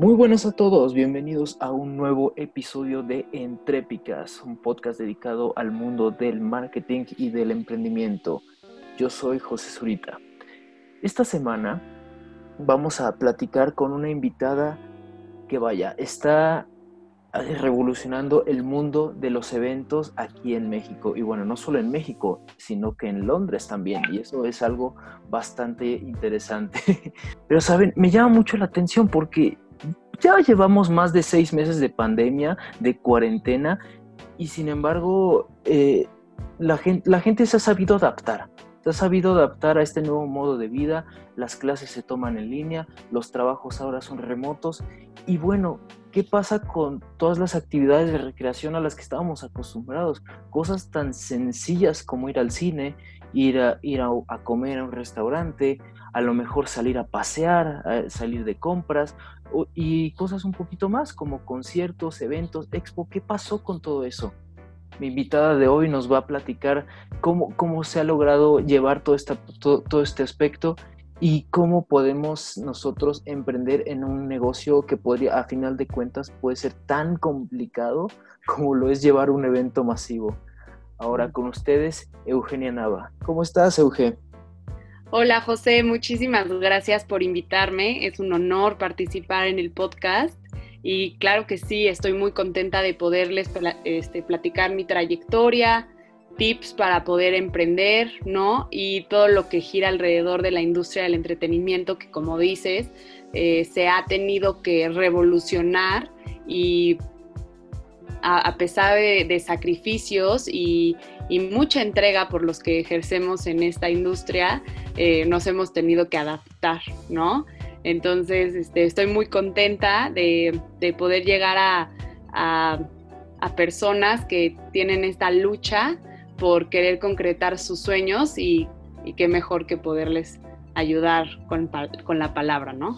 Muy buenos a todos, bienvenidos a un nuevo episodio de Entrépicas, un podcast dedicado al mundo del marketing y del emprendimiento. Yo soy José Zurita. Esta semana vamos a platicar con una invitada que vaya, está revolucionando el mundo de los eventos aquí en México. Y bueno, no solo en México, sino que en Londres también. Y eso es algo bastante interesante. Pero saben, me llama mucho la atención porque ya llevamos más de seis meses de pandemia, de cuarentena, y sin embargo, eh, la, gente, la gente se ha sabido adaptar. Se ha sabido adaptar a este nuevo modo de vida, las clases se toman en línea, los trabajos ahora son remotos y bueno, ¿qué pasa con todas las actividades de recreación a las que estábamos acostumbrados? Cosas tan sencillas como ir al cine, ir a, ir a, a comer a un restaurante, a lo mejor salir a pasear, salir de compras y cosas un poquito más como conciertos, eventos, expo. ¿Qué pasó con todo eso? Mi invitada de hoy nos va a platicar cómo, cómo se ha logrado llevar todo, esta, todo, este aspecto y cómo podemos nosotros emprender en un negocio que podría, a final de cuentas, puede ser tan complicado como lo es llevar un evento masivo. Ahora con ustedes, Eugenia Nava. ¿Cómo estás, Eugenia? Hola José, muchísimas gracias por invitarme. Es un honor participar en el podcast y claro que sí, estoy muy contenta de poderles este, platicar mi trayectoria, tips para poder emprender, ¿no? Y todo lo que gira alrededor de la industria del entretenimiento que como dices, eh, se ha tenido que revolucionar y a, pesar de, sacrificios y, mucha entrega por los que ejercemos en esta industria, eh, nos hemos tenido que adaptar, ¿no? Entonces, este, estoy muy contenta de, poder llegar a, personas que tienen esta lucha por querer concretar sus sueños y, qué mejor que poderles ayudar con la palabra, ¿no?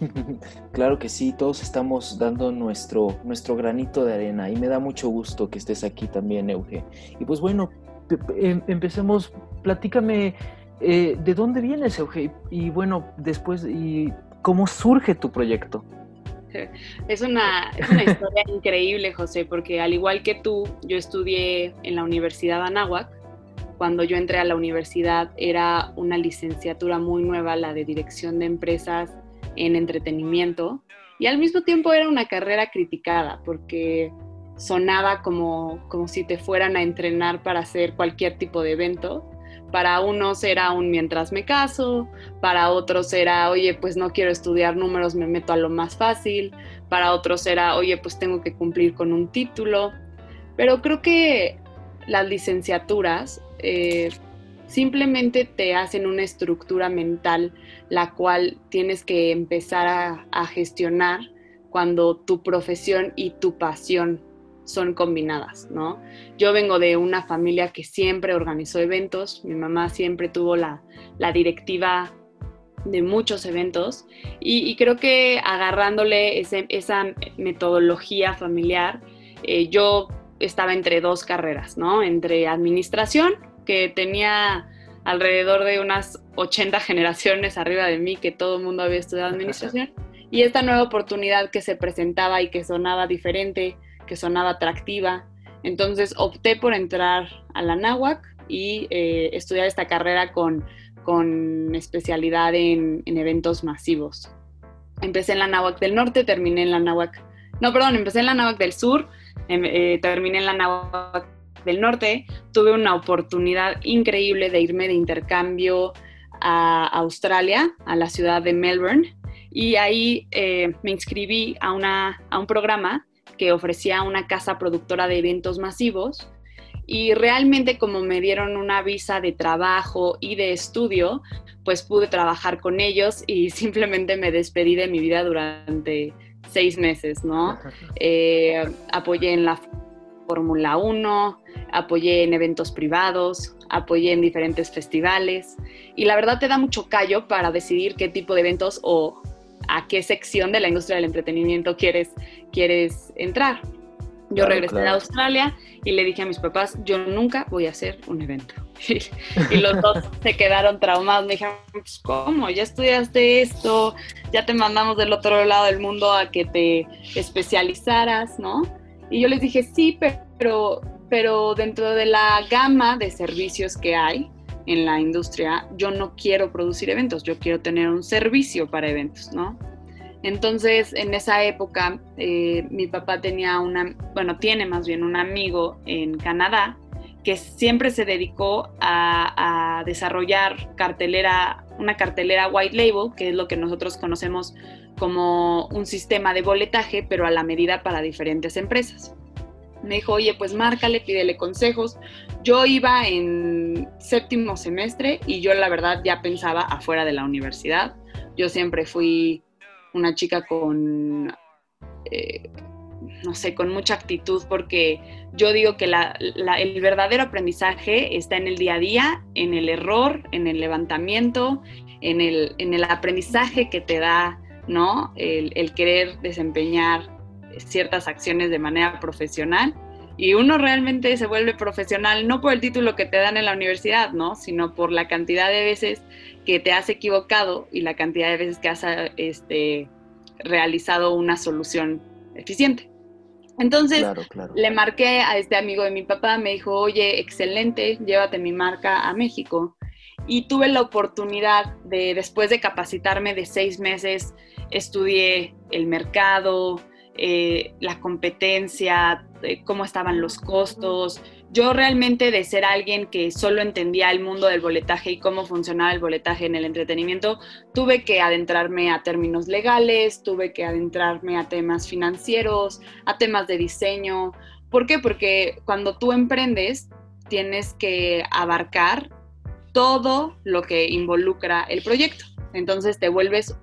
Claro que sí, todos estamos dando nuestro, nuestro granito de arena y me da mucho gusto que estés aquí también, Euge. Y pues bueno, em, empecemos, platícame eh, de dónde vienes, Euge, y bueno, después, y cómo surge tu proyecto. Es una, es una historia increíble, José, porque al igual que tú, yo estudié en la Universidad de Anáhuac. Cuando yo entré a la universidad era una licenciatura muy nueva, la de Dirección de Empresas en entretenimiento y al mismo tiempo era una carrera criticada porque sonaba como, como si te fueran a entrenar para hacer cualquier tipo de evento. Para unos era un mientras me caso, para otros era, oye, pues no quiero estudiar números, me meto a lo más fácil, para otros era, oye, pues tengo que cumplir con un título. Pero creo que las licenciaturas eh, simplemente te hacen una estructura mental la cual tienes que empezar a, gestionar cuando tu profesión y tu pasión son combinadas, ¿no? Yo vengo de una familia que siempre organizó eventos, mi mamá siempre tuvo la, directiva de muchos eventos y, creo que agarrándole esa metodología familiar, eh, yo estaba entre dos carreras, ¿no? Entre administración que tenía alrededor de unas 80 generaciones arriba de mí que todo el mundo había estudiado administración. Y esta nueva oportunidad que se presentaba y que sonaba diferente, que sonaba atractiva. Entonces opté por entrar a la NAWAC y eh, estudiar esta carrera con, con especialidad en, eventos masivos. Empecé en la NAWAC del norte, terminé en la NAWAC... No, perdón, empecé en la NAWAC del sur, em, eh, terminé en la NAWAC del norte, tuve una oportunidad increíble de irme de intercambio a Australia, a la ciudad de Melbourne, y ahí eh, me inscribí a, una, a un programa que ofrecía una casa productora de eventos masivos y realmente como me dieron una visa de trabajo y de estudio, pues pude trabajar con ellos y simplemente me despedí de mi vida durante seis meses, ¿no? Eh, apoyé en la Fórmula 1, apoyé en eventos privados, apoyé en diferentes festivales y la verdad te da mucho callo para decidir qué tipo de eventos o a qué sección de la industria del entretenimiento quieres, quieres entrar. Yo regresé a Australia y le dije a mis papás, yo nunca voy a hacer un evento. y los dos se quedaron traumados. Me dijeron, pues, ¿cómo? Ya estudiaste esto, ya te mandamos del otro lado del mundo a que te especializaras, ¿no? Y yo les dije, sí, pero, pero dentro de la gama de servicios que hay en la industria, yo no quiero producir eventos, yo quiero tener un servicio para eventos, ¿no? Entonces, en esa época, eh, mi papá tenía una, bueno, tiene más bien un amigo en Canadá que siempre se dedicó a, desarrollar cartelera, una cartelera white label, que es lo que nosotros conocemos como un sistema de boletaje, pero a la medida para diferentes empresas. Me dijo, oye, pues márcale, pídele consejos. Yo iba en séptimo semestre y yo la verdad ya pensaba afuera de la universidad. Yo siempre fui una chica con, eh, no sé, con mucha actitud, porque yo digo que el verdadero aprendizaje está en el día a día, en el error, en el levantamiento, en el, en el aprendizaje que te da, ¿no? El, el querer desempeñar ciertas acciones de manera profesional y uno realmente se vuelve profesional no por el título que te dan en la universidad, ¿no? Sino por la cantidad de veces que te has equivocado y la cantidad de veces que has este, realizado una solución eficiente. Entonces le marqué a este amigo de mi papá, me dijo, oye, excelente, llévate mi marca a México. Y tuve la oportunidad de, después de capacitarme de seis meses, estudié el mercado, eh, la competencia, eh, cómo estaban los costos. Yo realmente de ser alguien que solo entendía el mundo del boletaje y cómo funcionaba el boletaje en el entretenimiento, tuve que adentrarme a términos legales, tuve que adentrarme a temas financieros, a temas de diseño. ¿Por qué? Porque cuando tú emprendes, tienes que abarcar todo lo que involucra el proyecto. Entonces te vuelves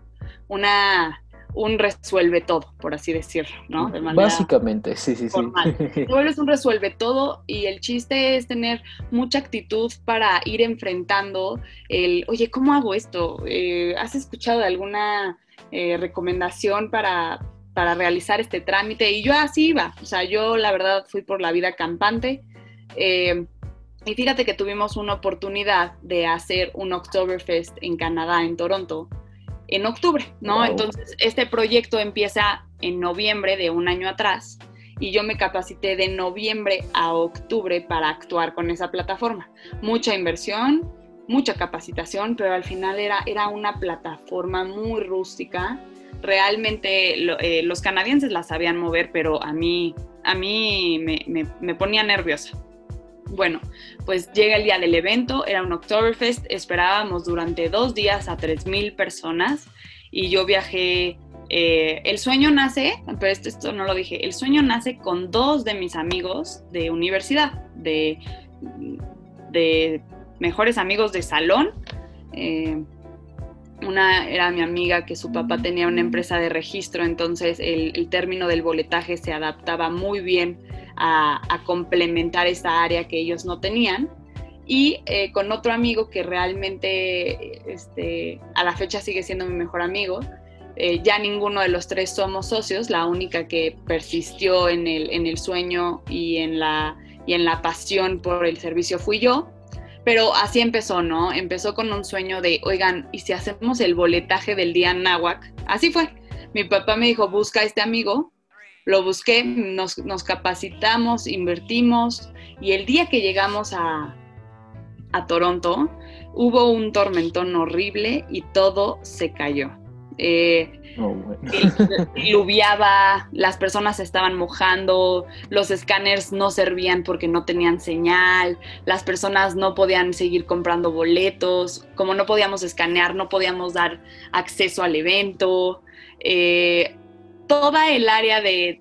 una un resuelve todo, por así decirlo, ¿no? Básicamente, sí, sí, sí. Te vuelves un resuelve todo y el chiste es tener mucha actitud para ir enfrentando el, oye, ¿cómo hago esto? Eh, ¿Has escuchado de alguna eh, recomendación para, para realizar este trámite? Y yo así iba, o sea, yo la verdad fui por la vida campante. Eh, y fíjate que tuvimos una oportunidad de hacer un Oktoberfest en Canadá, en Toronto, en octubre, ¿no? Entonces, este proyecto empieza en noviembre de un año atrás y yo me capacité de noviembre a octubre para actuar con esa plataforma. Mucha inversión, mucha capacitación, pero al final era, era una plataforma muy rústica. Realmente eh, los canadienses la sabían mover, pero a mí, a mí me, me ponía nerviosa. Bueno, pues llega el día del evento, era un Oktoberfest, esperábamos durante dos días a 3.000 personas y yo viajé, eh, el sueño nace, pero esto, no lo dije, el sueño nace con dos de mis amigos de universidad, de, mejores amigos de salón. Eh, una era mi amiga que su papá tenía una empresa de registro, entonces el término del boletaje se adaptaba muy bien a, complementar esta área que ellos no tenían. Y eh, con otro amigo que realmente este, a la fecha sigue siendo mi mejor amigo, eh, ya ninguno de los tres somos socios, la única que persistió en el, en el sueño y en, la, y en la pasión por el servicio fui yo. Pero así empezó, ¿no? Empezó con un sueño de, oigan, ¿y si hacemos el boletaje del día náhuac? Así fue. Mi papá me dijo, busca a este amigo, lo busqué, nos, capacitamos, invertimos y el día que llegamos a, Toronto hubo un tormentón horrible y todo se cayó. Eh, oh, las personas se estaban mojando, los escáneres no servían porque no tenían señal, las personas no podían seguir comprando boletos, como no podíamos escanear, no podíamos dar acceso al evento. Eh, toda el área de,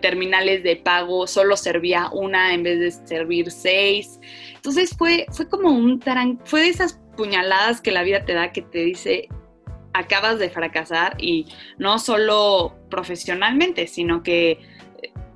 terminales de pago solo servía una en vez de servir seis. Entonces fue, fue como un taran, fue de esas puñaladas que la vida te da que te dice acabas de fracasar y no solo profesionalmente, sino que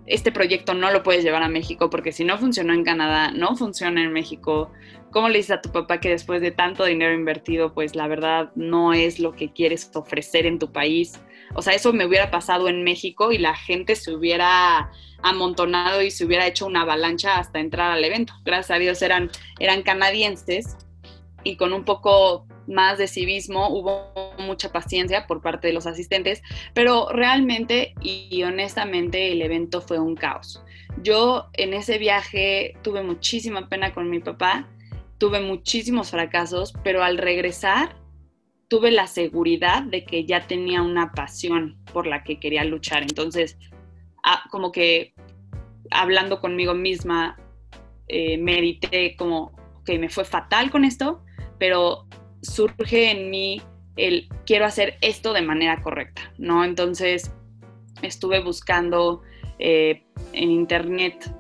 este proyecto no lo puedes llevar a México porque si no funcionó en Canadá, no funciona en México. ¿Cómo le dices a tu papá que después de tanto dinero invertido, pues la verdad no es lo que quieres ofrecer en tu país? O sea, eso me hubiera pasado en México y la gente se hubiera amontonado y se hubiera hecho una avalancha hasta entrar al evento. Gracias a Dios eran, eran canadienses y con un poco más de civismo, hubo mucha paciencia por parte de los asistentes, pero realmente y honestamente el evento fue un caos. Yo en ese viaje tuve muchísima pena con mi papá, tuve muchísimos fracasos, pero al regresar tuve la seguridad de que ya tenía una pasión por la que quería luchar. Entonces, ah, como que hablando conmigo misma, eh, medité como, que me fue fatal con esto, pero surge en mí el quiero hacer esto de manera correcta, ¿no? Entonces estuve buscando eh, en internet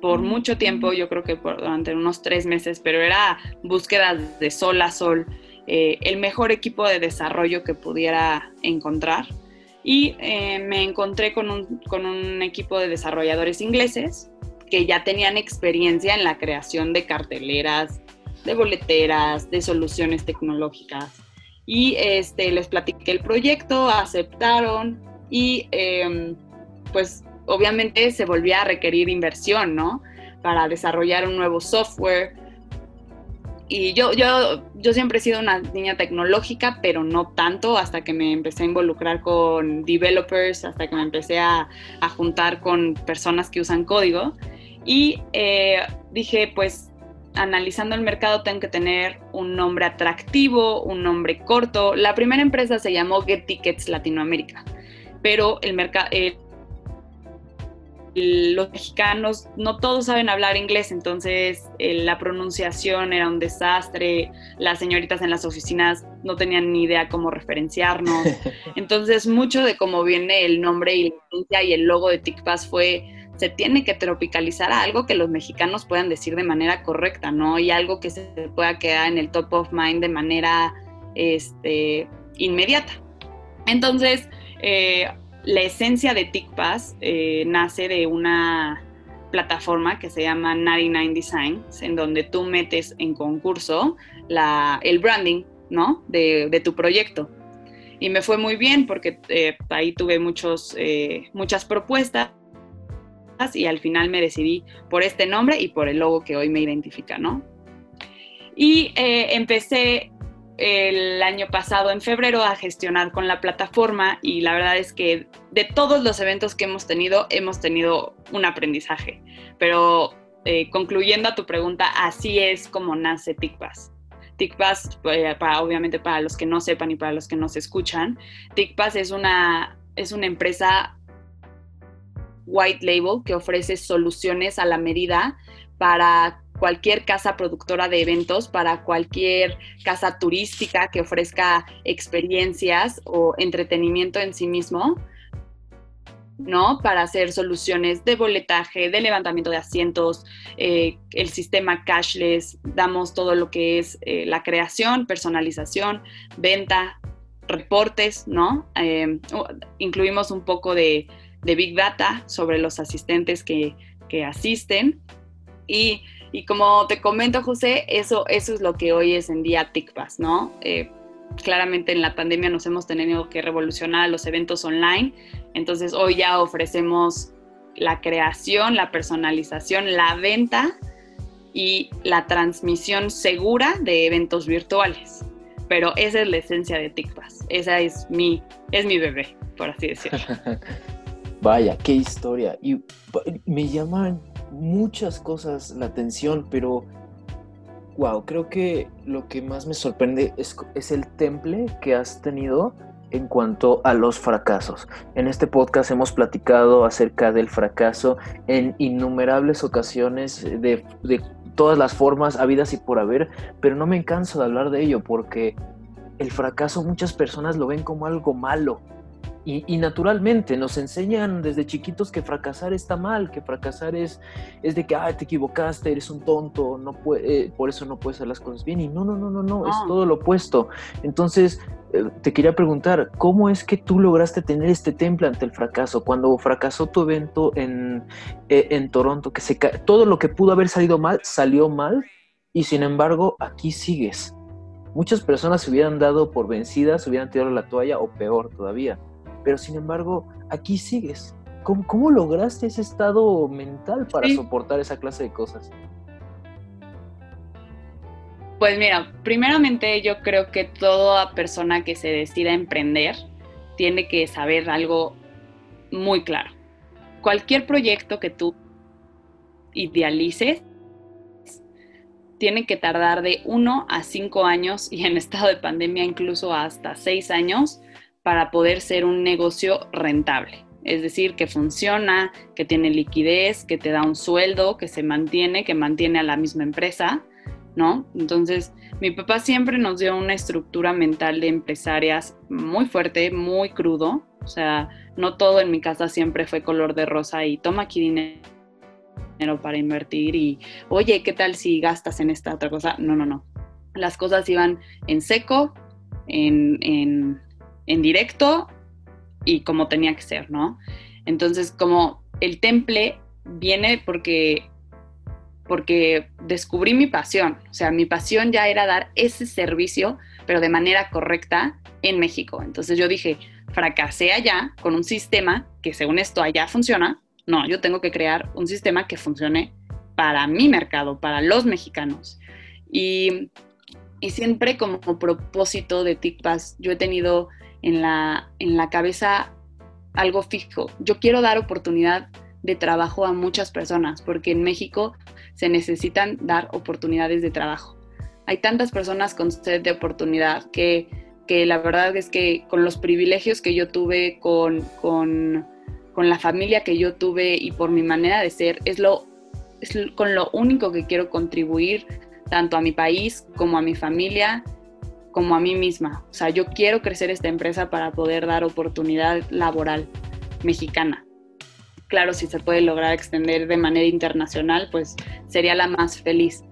por mucho tiempo, yo creo que por, durante unos tres meses, pero era búsquedas de sol a sol, eh, el mejor equipo de desarrollo que pudiera encontrar. Y eh, me encontré con un, con un equipo de desarrolladores ingleses que ya tenían experiencia en la creación de carteleras, de boleteras, de soluciones tecnológicas. Y este, les platiqué el proyecto, aceptaron y em, pues obviamente se volvía a requerir inversión, ¿no? Para desarrollar un nuevo software. Y yo, yo, yo siempre he sido una niña tecnológica, pero no tanto hasta que me empecé a involucrar con developers, hasta que me empecé a, a juntar con personas que usan código. Y eh, dije, pues analizando el mercado tengo que tener un nombre atractivo, un nombre corto. La primera empresa se llamó Get Tickets Latinoamérica, pero el mercado... los mexicanos no todos saben hablar inglés, entonces la pronunciación era un desastre, las señoritas en las oficinas no tenían ni idea cómo referenciarnos, entonces mucho de cómo viene el nombre y la y el logo de TICPAS fue se tiene que tropicalizar a algo que los mexicanos puedan decir de manera correcta, ¿no? Y algo que se pueda quedar en el top of mind de manera este, inmediata. Entonces, eh, la esencia de TICPAS eh, nace de una plataforma que se llama 99 Designs, en donde tú metes en concurso el branding, ¿no? De, tu proyecto. Y me fue muy bien porque eh, ahí tuve muchos, muchas propuestas y al final me decidí por este nombre y por el logo que hoy me identifica, ¿no? Y eh, empecé el año pasado, en febrero, a gestionar con la plataforma y la verdad es que de todos los eventos que hemos tenido, hemos tenido un aprendizaje. Pero eh, concluyendo a tu pregunta, así es como nace TICPAS. TICPAS, eh, para, obviamente para los que no sepan y para los que no se escuchan, TICPAS es una, es una empresa white label que ofrece soluciones a la medida para cualquier casa productora de eventos, para cualquier casa turística que ofrezca experiencias o entretenimiento en sí mismo, ¿no? Para hacer soluciones de boletaje, de levantamiento de asientos, eh, el sistema cashless, damos todo lo que es eh, la creación, personalización, venta, reportes, ¿no? Eh, incluimos un poco de de Big Data sobre los asistentes que, asisten. Y, como te comento, José, eso, eso es lo que hoy es en día TICPAS, ¿no? Eh, claramente en la pandemia nos hemos tenido que revolucionar los eventos online, entonces hoy ya ofrecemos la creación, la personalización, la venta y la transmisión segura de eventos virtuales. Pero esa es la esencia de TICPAS, esa es mi, es mi bebé, por así decirlo. Vaya, qué historia. Y me llaman muchas cosas la atención, pero wow, creo que lo que más me sorprende es, es, el temple que has tenido en cuanto a los fracasos. En este podcast hemos platicado acerca del fracaso en innumerables ocasiones de, de todas las formas habidas y por haber, pero no me canso de hablar de ello porque el fracaso muchas personas lo ven como algo malo y, naturalmente nos enseñan desde chiquitos que fracasar está mal, que fracasar es, es de que, ah, te equivocaste, eres un tonto, no puede, eh, por eso no puedes hacer las cosas bien. Y no, no, no, no, no, es todo lo opuesto. Entonces, eh, te quería preguntar, ¿cómo es que tú lograste tener este temple ante el fracaso? Cuando fracasó tu evento en, eh, en Toronto, que se todo lo que pudo haber salido mal, salió mal, y sin embargo, aquí sigues. Muchas personas se hubieran dado por vencidas, se hubieran tirado la toalla o peor todavía pero sin embargo, aquí sigues. ¿Cómo, lograste ese estado mental para soportar esa clase de cosas? Pues mira, primeramente yo creo que toda persona que se decida a emprender tiene que saber algo muy claro. Cualquier proyecto que tú idealices tiene que tardar de uno a cinco años y en estado de pandemia incluso hasta seis años para poder ser un negocio rentable. Es decir, que funciona, que tiene liquidez, que te da un sueldo, que se mantiene, que mantiene a la misma empresa, ¿no? Entonces, mi papá siempre nos dio una estructura mental de empresarias muy fuerte, muy crudo. O sea, no todo en mi casa siempre fue color de rosa y toma aquí dinero para invertir y, oye, ¿qué tal si gastas en esta otra cosa? No, no, no. Las cosas iban en seco, en, en en directo y como tenía que ser, ¿no? Entonces, como el temple viene porque porque descubrí mi pasión, o sea, mi pasión ya era dar ese servicio, pero de manera correcta en México. Entonces yo dije, fracasé allá con un sistema que según esto allá funciona, no, yo tengo que crear un sistema que funcione para mi mercado, para los mexicanos. Y, y siempre como propósito de TICPAS, yo he tenido en la, en la cabeza algo fijo. Yo quiero dar oportunidad de trabajo a muchas personas, porque en México se necesitan dar oportunidades de trabajo. Hay tantas personas con sed de oportunidad que, que la verdad es que con los privilegios que yo tuve, con, con, con, la familia que yo tuve y por mi manera de ser, es, lo, es con lo único que quiero contribuir tanto a mi país como a mi familia como a mí misma. O sea, yo quiero crecer esta empresa para poder dar oportunidad laboral mexicana. Claro, si se puede lograr extender de manera internacional, pues sería la más feliz.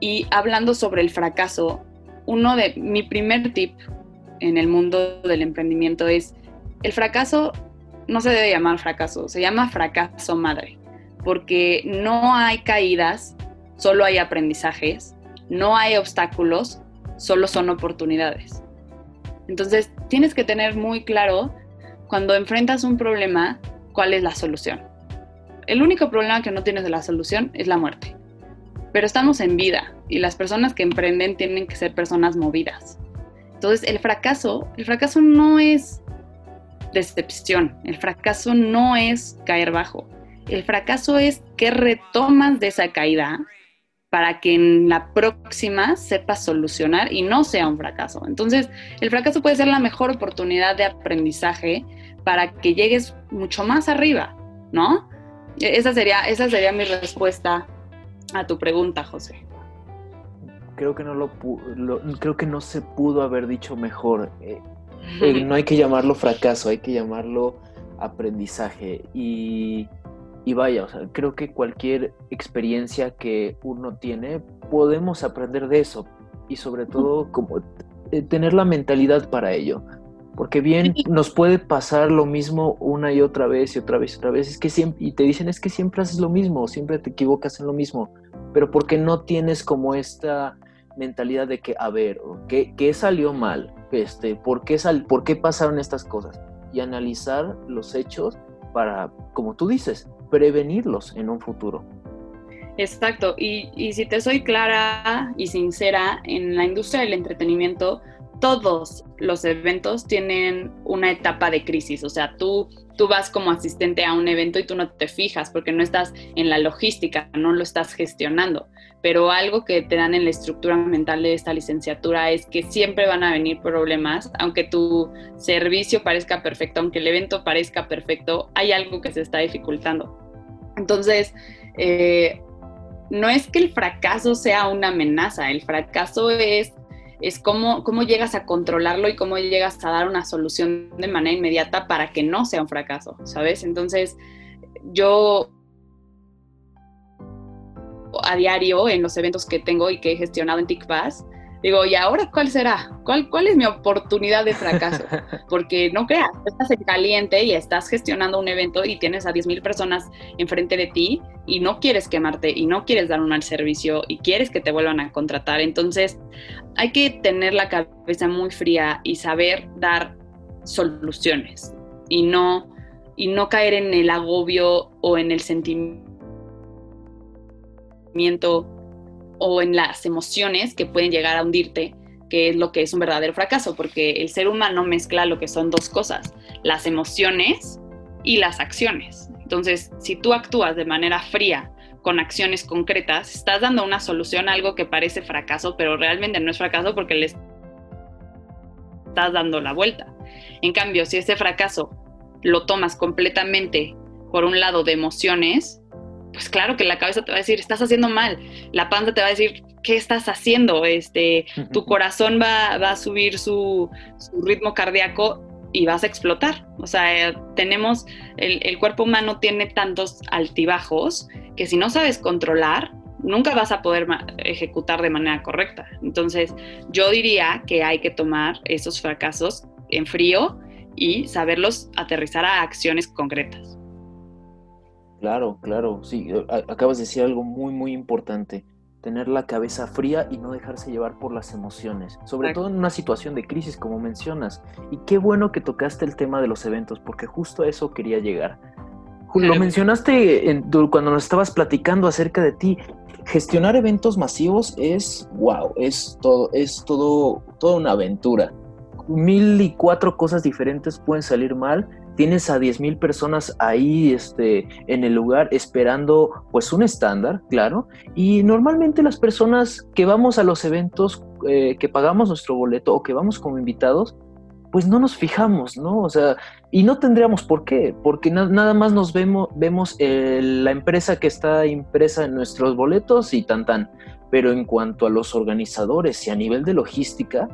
Y hablando sobre el fracaso, uno de mi primer tip en el mundo del emprendimiento es el fracaso no se debe llamar fracaso, se llama fracaso madre, porque no hay caídas, solo hay aprendizajes, no hay obstáculos, solo son oportunidades. Entonces, tienes que tener muy claro cuando enfrentas un problema, cuál es la solución. El único problema que no tienes de la solución es la muerte. Pero estamos en vida y las personas que emprenden tienen que ser personas movidas. Entonces, el fracaso, el fracaso no es decepción, el fracaso no es caer bajo. El fracaso es que retomas de esa caída para que en la próxima sepas solucionar y no sea un fracaso. Entonces, el fracaso puede ser la mejor oportunidad de aprendizaje para que llegues mucho más arriba, ¿no? E-, esa sería, esa sería mi respuesta a tu pregunta, José. Creo que no lo, creo que no se pudo haber dicho mejor. Eh, eh, no hay que llamarlo fracaso, hay que llamarlo aprendizaje. Y y vaya, o sea, creo que cualquier experiencia que uno tiene, podemos aprender de eso. Y sobre todo, como eh, tener la mentalidad para ello. Porque bien nos puede pasar lo mismo una y otra vez y otra vez y otra vez. Es que siempre, y te dicen es que siempre haces lo mismo, siempre te equivocas en lo mismo. Pero porque no tienes como esta mentalidad de que, a ver, ¿qué, qué salió mal? Este, ¿por, qué sal, ¿Por qué pasaron estas cosas? Y analizar los hechos para, como tú dices, prevenirlos en un futuro. Exacto, y, y, si te soy clara y sincera, en la industria del entretenimiento todos los eventos tienen una etapa de crisis, o sea, tú, tú vas como asistente a un evento y tú no te fijas porque no estás en la logística, no lo estás gestionando, pero algo que te dan en la estructura mental de esta licenciatura es que siempre van a venir problemas, aunque tu servicio parezca perfecto, aunque el evento parezca perfecto, hay algo que se está dificultando. Entonces, eh, no es que el fracaso sea una amenaza, el fracaso es es cómo, cómo llegas a controlarlo y cómo llegas a dar una solución de manera inmediata para que no sea un fracaso, ¿sabes? Entonces, yo a diario en los eventos que tengo y que he gestionado en TICPAS, digo, ¿y ahora cuál será? ¿Cuál, ¿Cuál es mi oportunidad de fracaso? Porque no creas, estás en caliente y estás gestionando un evento y tienes a 10.000 personas enfrente de ti y no quieres quemarte y no quieres dar un mal servicio y quieres que te vuelvan a contratar. Entonces, hay que tener la cabeza muy fría y saber dar soluciones y no, y no caer en el agobio o en el o en las emociones que pueden llegar a hundirte, que es lo que es un verdadero fracaso, porque el ser humano mezcla lo que son dos cosas, las emociones y las acciones. Entonces, si tú actúas de manera fría, con acciones concretas, estás dando una solución a algo que parece fracaso, pero realmente no es fracaso porque le estás dando la vuelta. En cambio, si ese fracaso lo tomas completamente por un lado de emociones, pues claro que la cabeza te va a decir, estás haciendo mal, la panza te va a decir, ¿qué estás haciendo? Este, tu corazón va, a subir su, ritmo cardíaco y vas a explotar. O sea, tenemos, el, el, cuerpo humano tiene tantos altibajos que si no sabes controlar, nunca vas a poder ejecutar de manera correcta. Entonces, yo diría que hay que tomar esos fracasos en frío y saberlos aterrizar a acciones concretas. Claro, claro, sí, acabas de decir algo muy, muy importante, tener la cabeza fría y no dejarse llevar por las emociones, sobre todo en una situación de crisis como mencionas. Y qué bueno que tocaste el tema de los eventos, porque justo a eso quería llegar. Lo mencionaste cuando nos estabas platicando acerca de ti. Gestionar eventos masivos es wow, es todo, es todo, toda una aventura. Mil y cuatro cosas diferentes pueden salir mal tienes a 10.000 personas ahí este, en el lugar esperando pues un estándar, claro, y normalmente las personas que vamos a los eventos, eh, que pagamos nuestro boleto o que vamos como invitados, pues no nos fijamos, ¿no? O sea, y no tendríamos por qué, porque nada más nos vemos, vemos eh, la empresa que está impresa en nuestros boletos y tan tan. Pero en cuanto a los organizadores y a nivel de logística,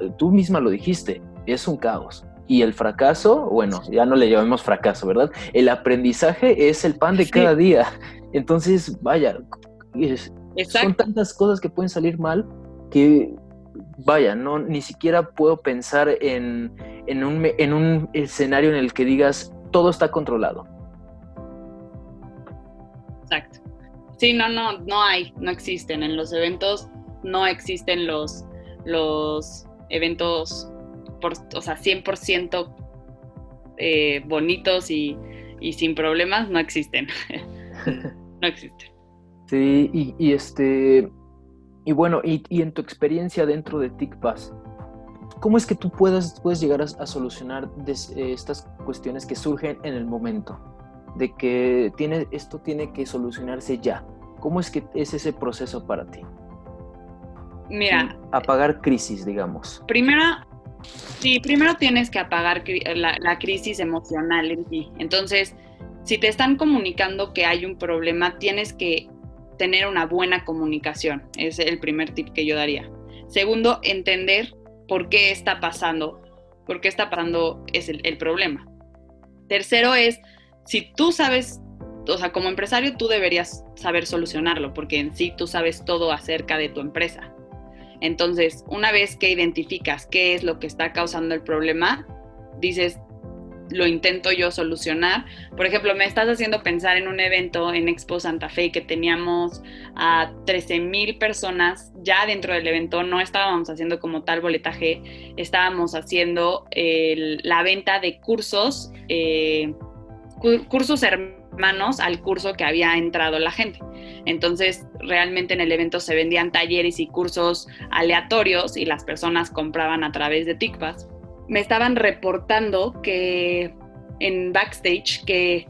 eh, tú misma lo dijiste, es un caos. Y el fracaso, bueno, ya no le llamemos fracaso, ¿verdad? El aprendizaje es el pan de cada día. Entonces, vaya, son tantas cosas que pueden salir mal que, vaya, no, ni siquiera puedo pensar en, en, un, en un escenario en el que digas todo está controlado. Exacto. Sí, no, no, no hay, no existen. En los eventos no existen los, los eventos o sea, 100% eh, bonitos y, sin problemas, no existen. no existen. Sí, y, este, y bueno, y, en tu experiencia dentro de TICPAS, ¿cómo es que tú puedes, puedes llegar a, solucionar eh, estas cuestiones que surgen en el momento? De que tiene, esto tiene que solucionarse ya. ¿Cómo es que es ese proceso para ti? Mira. apagar crisis, digamos. Primero, Sí, primero tienes que apagar la, crisis emocional en ti. Entonces, si te están comunicando que hay un problema, tienes que tener una buena comunicación. Es el primer tip que yo daría. Segundo, entender por qué está pasando, por qué está pasando es el, el problema. Tercero es, si tú sabes, o sea, como empresario tú deberías saber solucionarlo, porque en sí tú sabes todo acerca de tu empresa. Entonces, una vez que identificas qué es lo que está causando el problema, dices, lo intento yo solucionar. Por ejemplo, me estás haciendo pensar en un evento en Expo Santa Fe que teníamos a 13 mil personas ya dentro del evento. No estábamos haciendo como tal boletaje, estábamos haciendo la venta de cursos, eh, cursos hermanos al curso que había entrado la gente. Entonces, realmente en el evento se vendían talleres y cursos aleatorios y las personas compraban a través de TICPAS. Me estaban reportando que en backstage que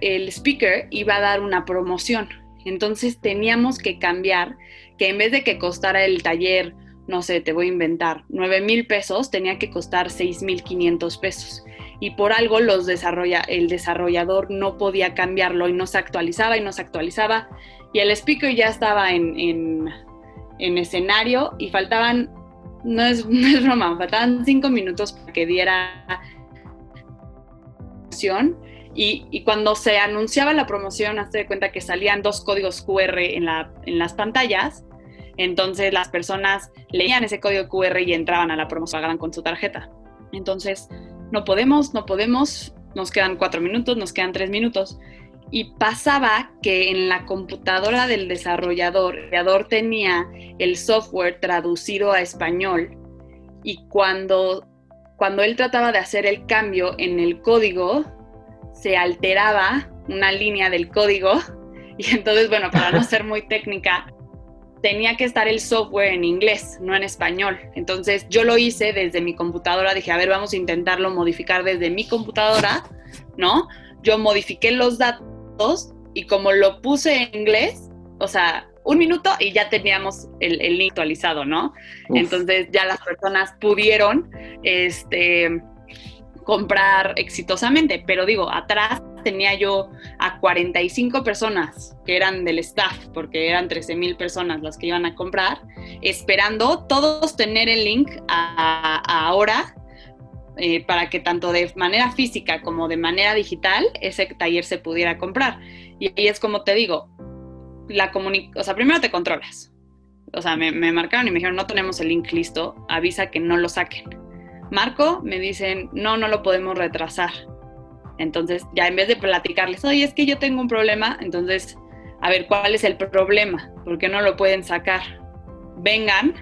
el speaker iba a dar una promoción. Entonces teníamos que cambiar que en vez de que costara el taller, no sé, te voy a inventar, 9 mil pesos, tenía que costar 6 mil 500 pesos y por algo los el desarrollador no podía cambiarlo y no se actualizaba y no se actualizaba y el speaker ya estaba en, en escenario y faltaban, no es, no es broma, faltaban cinco minutos para que diera y, y, cuando se anunciaba la promoción, hazte de cuenta que salían dos códigos QR en, la, en las pantallas. Entonces las personas leían ese código QR y entraban a la promoción, pagaban con su tarjeta. Entonces, no podemos, no podemos, nos quedan cuatro minutos, nos quedan tres minutos. Y pasaba que en la computadora del desarrollador, el desarrollador tenía el software traducido a español y cuando, cuando él trataba de hacer el cambio en el código, se alteraba una línea del código y entonces, bueno, para no ser muy técnica, tenía que estar el software en inglés, no en español. Entonces yo lo hice desde mi computadora, dije, a ver, vamos a intentarlo modificar desde mi computadora, ¿no? Yo modifiqué los datos y como lo puse en inglés, o sea, un minuto y ya teníamos el, link actualizado, ¿no? Entonces ya las personas pudieron, este comprar exitosamente, pero digo, atrás tenía yo a 45 personas que eran del staff, porque eran 13 mil personas las que iban a comprar, esperando todos tener el link ahora eh, para que tanto de manera física como de manera digital ese taller se pudiera comprar. Y ahí es como te digo, la o sea, primero te controlas. O sea, me, me marcaron y me dijeron, no tenemos el link listo, avisa que no lo saquen Marco, me dicen, no, no lo podemos retrasar. Entonces, ya en vez de platicarles, oye, es que yo tengo un problema, entonces, a ver, ¿cuál es el problema? ¿Por qué no lo pueden sacar? Vengan,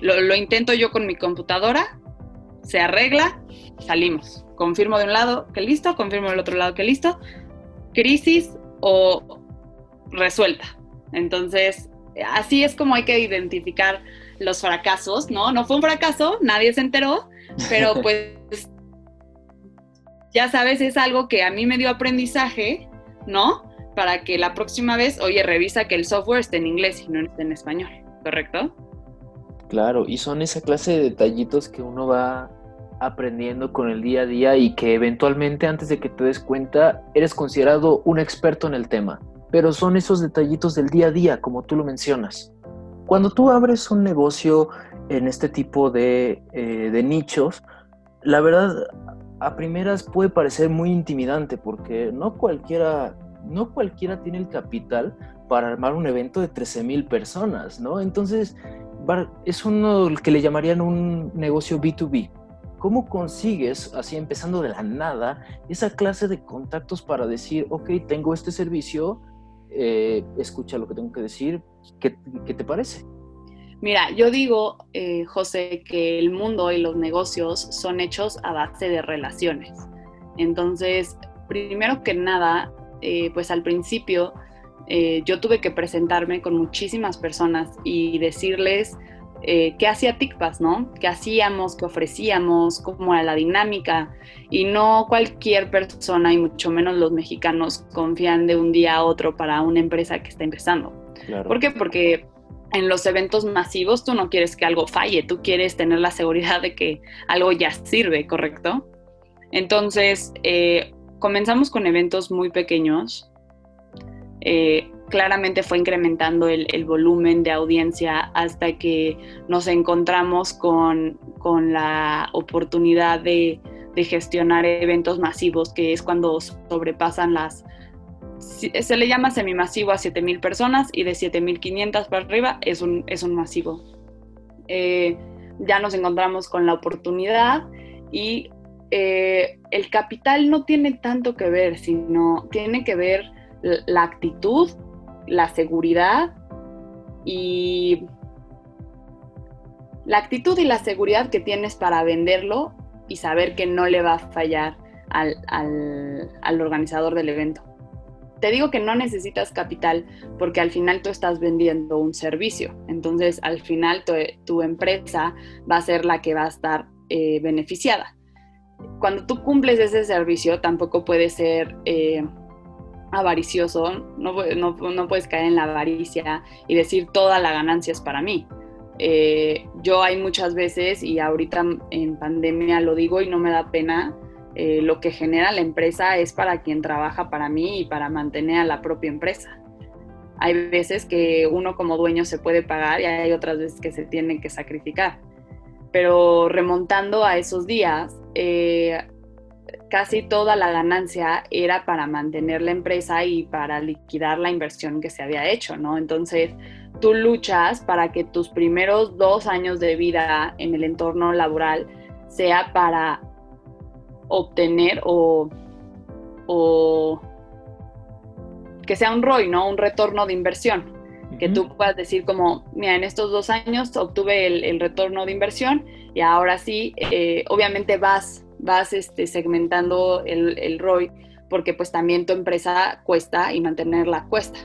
lo, intento yo con mi computadora, se arregla, salimos. Confirmo de un lado que listo, confirmo del otro lado que listo. Crisis o resuelta. Entonces, así es como hay que identificar los fracasos, ¿no? No fue un fracaso, nadie se enteró, pero pues ya sabes, es algo que a mí me dio aprendizaje, ¿no? Para que la próxima vez, oye, revisa que el software esté en inglés y no esté en español, ¿correcto? Claro, y son esa clase de detallitos que uno va aprendiendo con el día a día y que eventualmente antes de que te des cuenta eres considerado un experto en el tema. Pero son esos detallitos del día a día, como tú lo mencionas. Cuando tú abres un negocio en este tipo de, eh, de nichos, la verdad, a primeras puede parecer muy intimidante porque no cualquiera, no cualquiera tiene el capital para armar un evento de 13 mil personas, ¿no? Entonces, es uno que le llamarían un negocio B2B. ¿Cómo consigues, así empezando de la nada, esa clase de contactos para decir, ok, tengo este servicio, eh, escucha lo que tengo que decir, ¿qué, te parece? Mira, yo digo, eh, José, que el mundo y los negocios son hechos a base de relaciones. Entonces, primero que nada, eh, pues al principio yo tuve que presentarme con muchísimas personas y decirles eh, qué hacía TICPAS, ¿no? ¿Qué hacíamos, qué ofrecíamos, cómo era la dinámica? Y no cualquier persona, y mucho menos los mexicanos, confían de un día a otro para una empresa que está empezando. ¿Por qué? Porque en los eventos masivos tú no quieres que algo falle, tú quieres tener la seguridad de que algo ya sirve, ¿correcto? Entonces, eh, comenzamos con eventos muy pequeños. Eh, claramente fue incrementando el, volumen de audiencia hasta que nos encontramos con, la oportunidad de, gestionar eventos masivos, que es cuando sobrepasan las... Se le llama semimasivo a 7.000 personas y de 7.500 para arriba es un, es un masivo. Eh, ya nos encontramos con la oportunidad y eh, el capital no tiene tanto que ver, sino tiene que ver la actitud la seguridad y la actitud y la seguridad que tienes para venderlo y saber que no le va a fallar al, organizador del evento. Te digo que no necesitas capital porque al final tú estás vendiendo un servicio. Entonces al final tu, empresa va a ser la que va a estar eh, beneficiada. Cuando tú cumples ese servicio tampoco puede ser eh, avaricioso, no, no, puedes caer en la avaricia y decir toda la ganancia es para mí. Eh, yo hay muchas veces, y ahorita en pandemia lo digo y no me da pena, eh, lo que genera la empresa es para quien trabaja para mí y para mantener a la propia empresa. Hay veces que uno como dueño se puede pagar y hay otras veces que se tiene que sacrificar. Pero remontando a esos días, eh, casi toda la ganancia era para mantener la empresa y para liquidar la inversión que se había hecho, ¿no? Entonces, tú luchas para que tus primeros dos años de vida en el entorno laboral sea para obtener o, o que sea un ROI, ¿no? Un retorno de inversión. Que tú puedas decir como, mira, en estos dos años obtuve el, retorno de inversión y ahora sí, eh, obviamente vas, vas este, segmentando el, el ROI porque pues también tu empresa cuesta y mantenerla cuesta.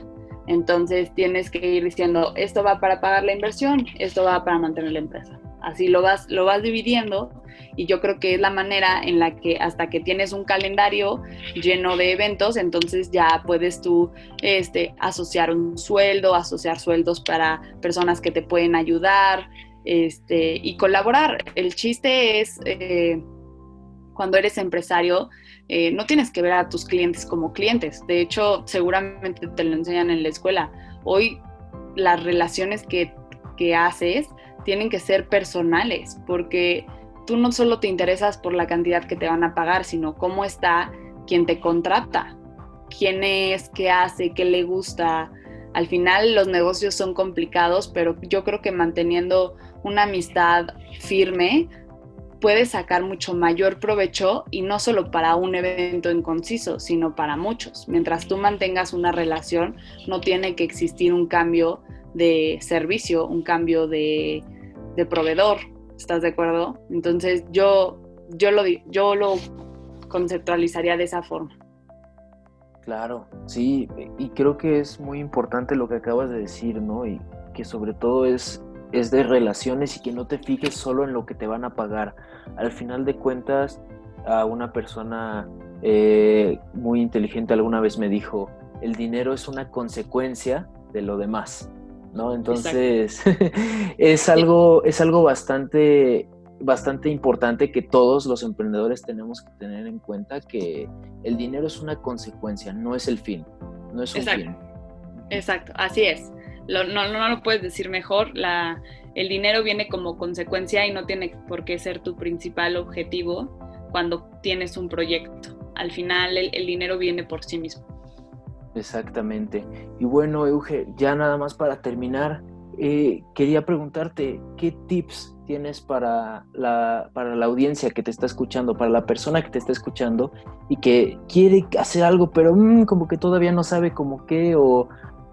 Entonces tienes que ir diciendo, esto va para pagar la inversión, esto va para mantener la empresa. Así lo vas, lo vas dividiendo y yo creo que es la manera en la que hasta que tienes un calendario lleno de eventos, entonces ya puedes tú este, asociar un sueldo, asociar sueldos para personas que te pueden ayudar este, y colaborar. El chiste es, eh, cuando eres empresario, eh, no tienes que ver a tus clientes como clientes. De hecho, seguramente te lo enseñan en la escuela. Hoy las relaciones que, que haces tienen que ser personales, porque tú no solo te interesas por la cantidad que te van a pagar, sino cómo está quien te contrata, quién es, qué hace, qué le gusta. Al final los negocios son complicados, pero yo creo que manteniendo una amistad firme puedes sacar mucho mayor provecho y no solo para un evento en conciso, sino para muchos. Mientras tú mantengas una relación, no tiene que existir un cambio de servicio, un cambio de, de proveedor, ¿Estás de acuerdo? Entonces yo, yo, lo, yo lo conceptualizaría de esa forma. Claro, sí, y creo que es muy importante lo que acabas de decir, ¿no? Y que sobre todo es, es de relaciones y que no te fijes solo en lo que te van a pagar. Al final de cuentas, a una persona eh, muy inteligente alguna vez me dijo, el dinero es una consecuencia de lo demás. ¿no? Entonces, es algo, es algo bastante, bastante importante que todos los emprendedores tenemos que tener en cuenta que el dinero es una consecuencia, no es el fin, no es un Exacto. fin. Exacto, así es. No, no, lo puedes decir mejor. La, el dinero viene como consecuencia y no tiene por qué ser tu principal objetivo cuando tienes un proyecto. Al final el dinero viene por sí mismo. Exactamente. Y bueno, Euge, ya nada más para terminar, eh, quería preguntarte, ¿qué tips tienes para la, para la audiencia que te está escuchando, para la persona que te está escuchando y que quiere hacer algo, pero mm, como que todavía no sabe cómo qué, o,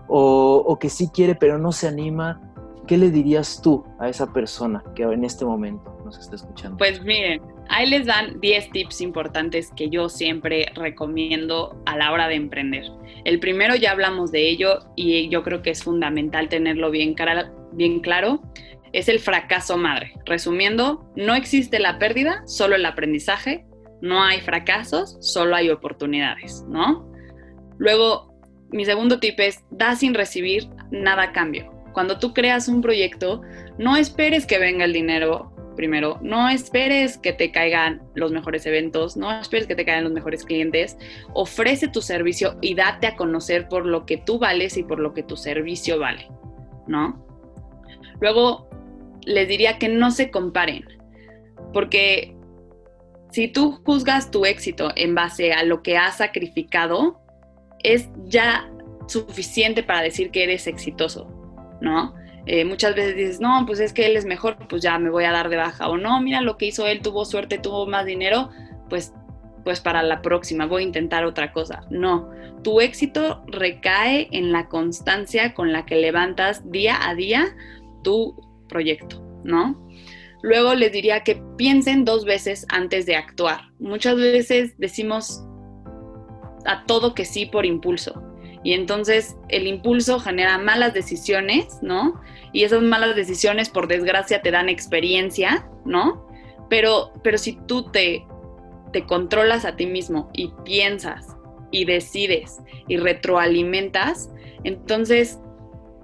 o que sí quiere, pero no se anima? ¿Qué le dirías tú a esa persona que en este momento nos está escuchando? Pues miren, Ahí les dan 10 tips importantes que yo siempre recomiendo a la hora de emprender. El primero ya hablamos de ello y yo creo que es fundamental tenerlo bien, bien claro. Es el fracaso madre. Resumiendo, no existe la pérdida, solo el aprendizaje. No hay fracasos, solo hay oportunidades, ¿no? Luego, mi segundo tip es, da sin recibir nada a cambio. Cuando tú creas un proyecto, no esperes que venga el dinero primero, no esperes que te caigan los mejores eventos, no esperes que te caigan los mejores clientes, ofrece tu servicio y date a conocer por lo que tú vales y por lo que tu servicio vale, ¿no? Luego, les diría que no se comparen, porque si tú juzgas tu éxito en base a lo que has sacrificado, es ya suficiente para decir que eres exitoso, ¿no? Eh, muchas veces dices, no, pues es que él es mejor, pues ya me voy a dar de baja. O no, mira lo que hizo él, tuvo suerte, tuvo más dinero, pues, pues para la próxima voy a intentar otra cosa. No, tu éxito recae en la constancia con la que levantas día a día tu proyecto, ¿no? Luego les diría que piensen dos veces antes de actuar. Muchas veces decimos a todo que sí por impulso y entonces el impulso genera malas decisiones, ¿no? Y esas malas decisiones, por desgracia, te dan experiencia, ¿no? Pero, pero si tú te, te controlas a ti mismo y piensas y decides y retroalimentas, entonces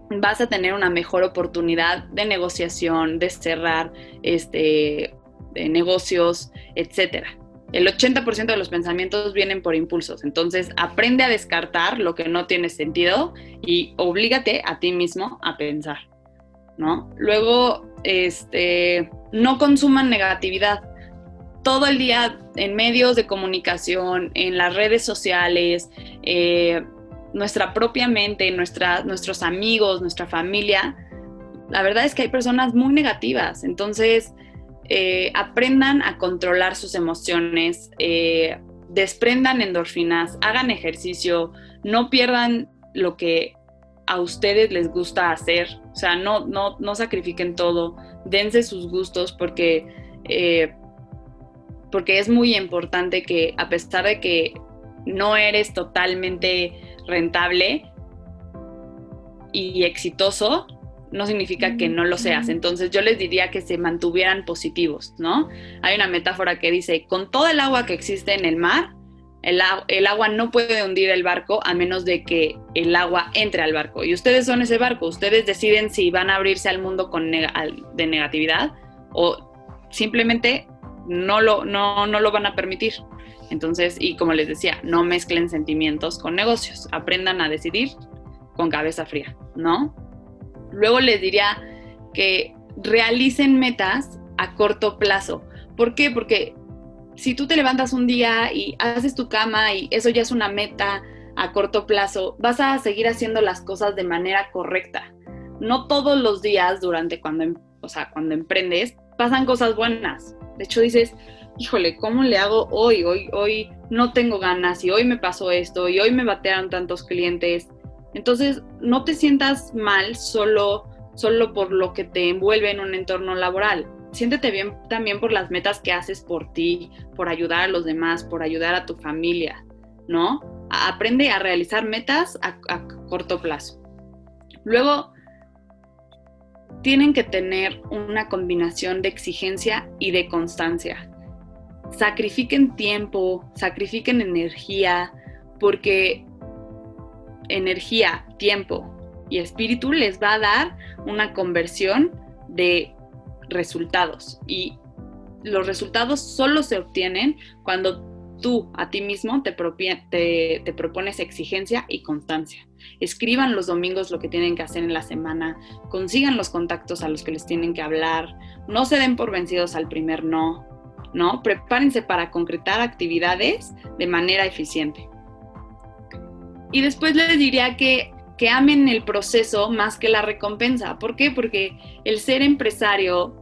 vas a tener una mejor oportunidad de negociación, de cerrar este, de negocios, etcétera. El 80% de los pensamientos vienen por impulsos. Entonces, aprende a descartar lo que no tiene sentido y oblígate a ti mismo a pensar, ¿no? Luego, este, no consuman negatividad. Todo el día en medios de comunicación, en las redes sociales, eh, nuestra propia mente, nuestra, nuestros amigos, nuestra familia, la verdad es que hay personas muy negativas. Entonces, eh, aprendan a controlar sus emociones, eh, desprendan endorfinas, hagan ejercicio, no pierdan lo que a ustedes les gusta hacer, o sea, no, no, no sacrifiquen todo, dense sus gustos porque, eh, porque es muy importante que a pesar de que no eres totalmente rentable y exitoso, no significa que no lo seas. Entonces yo les diría que se mantuvieran positivos, ¿no? Hay una metáfora que dice, con todo el agua que existe en el mar, el, agua no puede hundir el barco a menos de que el agua entre al barco. Y ustedes son ese barco, ustedes deciden si van a abrirse al mundo con de negatividad o simplemente no lo, no, no lo van a permitir. Entonces, y como les decía, no mezclen sentimientos con negocios, aprendan a decidir con cabeza fría, ¿no? Luego les diría que realicen metas a corto plazo. ¿Por qué? Porque si tú te levantas un día y haces tu cama y eso ya es una meta a corto plazo, vas a seguir haciendo las cosas de manera correcta. No todos los días durante cuando, em, o sea, cuando emprendes pasan cosas buenas. De hecho dices, híjole, ¿cómo le hago hoy? Hoy, hoy no tengo ganas y hoy me pasó esto y hoy me batearon tantos clientes entonces, no te sientas mal solo, solo por lo que te envuelve en un entorno laboral. Siéntete bien también por las metas que haces por ti, por ayudar a los demás, por ayudar a tu familia, ¿no? Aprende a realizar metas a, a corto plazo. Luego, tienen que tener una combinación de exigencia y de constancia. Sacrifiquen tiempo, sacrifiquen energía, porque energía, tiempo y espíritu les va a dar una conversión de resultados. Y los resultados solo se obtienen cuando tú a ti mismo te, te, propones exigencia y constancia. Escriban los domingos lo que tienen que hacer en la semana, consigan los contactos a los que les tienen que hablar, no se den por vencidos al primer no, ¿no? Prepárense para concretar actividades de manera eficiente. Y después les diría que, que amen el proceso más que la recompensa. ¿Por qué? Porque el ser empresario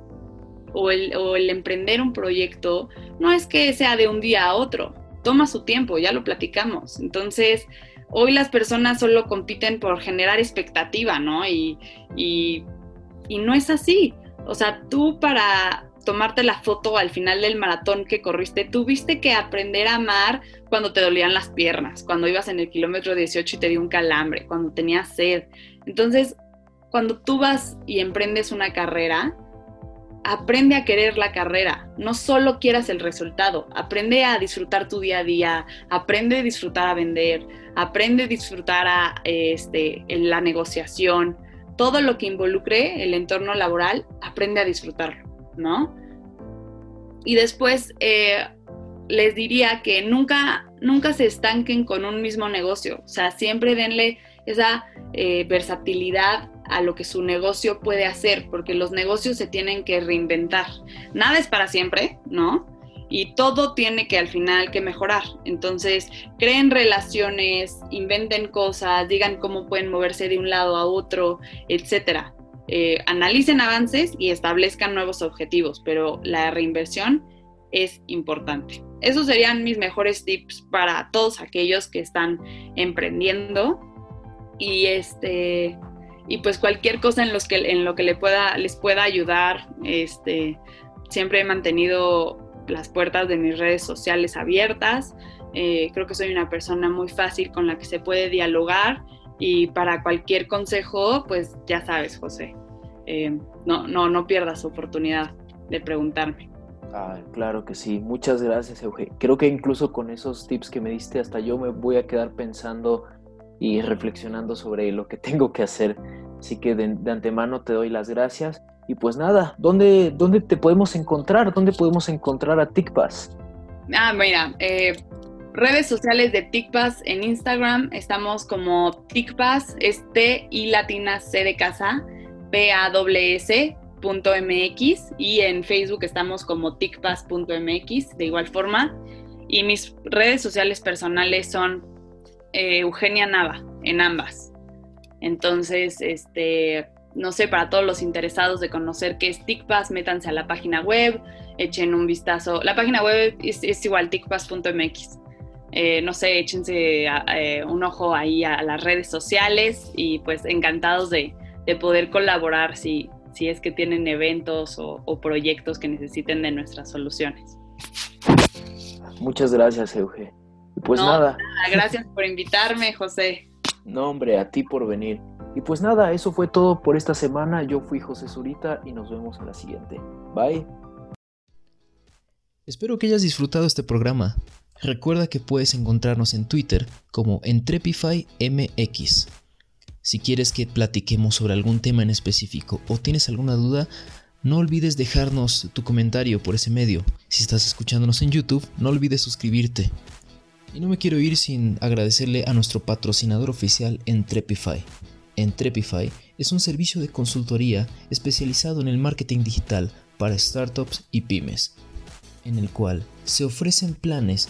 o el, o el emprender un proyecto no es que sea de un día a otro. Toma su tiempo, ya lo platicamos. Entonces, hoy las personas solo compiten por generar expectativa, ¿no? Y, y, y, no es así. O sea, tú para, tomarte la foto al final del maratón que corriste, tuviste que aprender a amar cuando te dolían las piernas, cuando ibas en el kilómetro 18 y te dio un calambre, cuando tenías sed. Entonces, cuando tú vas y emprendes una carrera, aprende a querer la carrera, no solo quieras el resultado, aprende a disfrutar tu día a día, aprende a disfrutar a vender, aprende a disfrutar a, este, en la negociación, todo lo que involucre el entorno laboral, aprende a disfrutarlo. ¿No? Y después eh, les diría que nunca, nunca se estanquen con un mismo negocio, o sea, siempre denle esa eh, versatilidad a lo que su negocio puede hacer, porque los negocios se tienen que reinventar. Nada es para siempre, ¿no? Y todo tiene que al final que mejorar. Entonces, creen relaciones, inventen cosas, digan cómo pueden moverse de un lado a otro, etcétera. Eh, analicen avances y establezcan nuevos objetivos, pero la reinversión es importante. Esos serían mis mejores tips para todos aquellos que están emprendiendo y este y pues cualquier cosa en los que en lo que le pueda les pueda ayudar este siempre he mantenido las puertas de mis redes sociales abiertas eh, creo que soy una persona muy fácil con la que se puede dialogar y para cualquier consejo, pues ya sabes, José, eh, no, no, no pierdas oportunidad de preguntarme. Ah, claro que sí. Muchas gracias, Euge. Creo que incluso con esos tips que me diste, hasta yo me voy a quedar pensando y reflexionando sobre lo que tengo que hacer. Así que de, antemano te doy las gracias. Y pues nada, ¿dónde, ¿dónde te podemos encontrar? ¿Dónde podemos encontrar a TICPAS? Ah, mira, eh, redes sociales de TICPAS en Instagram estamos como TICPAS, es T y latina C de casa, P A S punto MX y en Facebook estamos como ticpas.mx de igual forma y mis redes sociales personales son eh, Eugenia Nava en ambas. Entonces, este, no sé, para todos los interesados de conocer qué es TICPAS, métanse a la página web, echen un vistazo. La página web es, igual, ticpas.mx. Eh, no sé, échense eh, un ojo ahí a, las redes sociales y pues encantados de, poder colaborar si, si es que tienen eventos o, proyectos que necesiten de nuestras soluciones. Muchas gracias, Euge. Pues nada. Gracias por invitarme, José. No, hombre, a ti por venir. Y pues nada, eso fue todo por esta semana. Yo fui José Zurita y nos vemos en la siguiente. Bye. Espero que hayas disfrutado este programa. Recuerda que puedes encontrarnos en Twitter como EntrepifyMX. Si quieres que platiquemos sobre algún tema en específico o tienes alguna duda, no olvides dejarnos tu comentario por ese medio. Si estás escuchándonos en YouTube, no olvides suscribirte. Y no me quiero ir sin agradecerle a nuestro patrocinador oficial Entrepify. Entrepify es un servicio de consultoría especializado en el marketing digital para startups y pymes, en el cual se ofrecen planes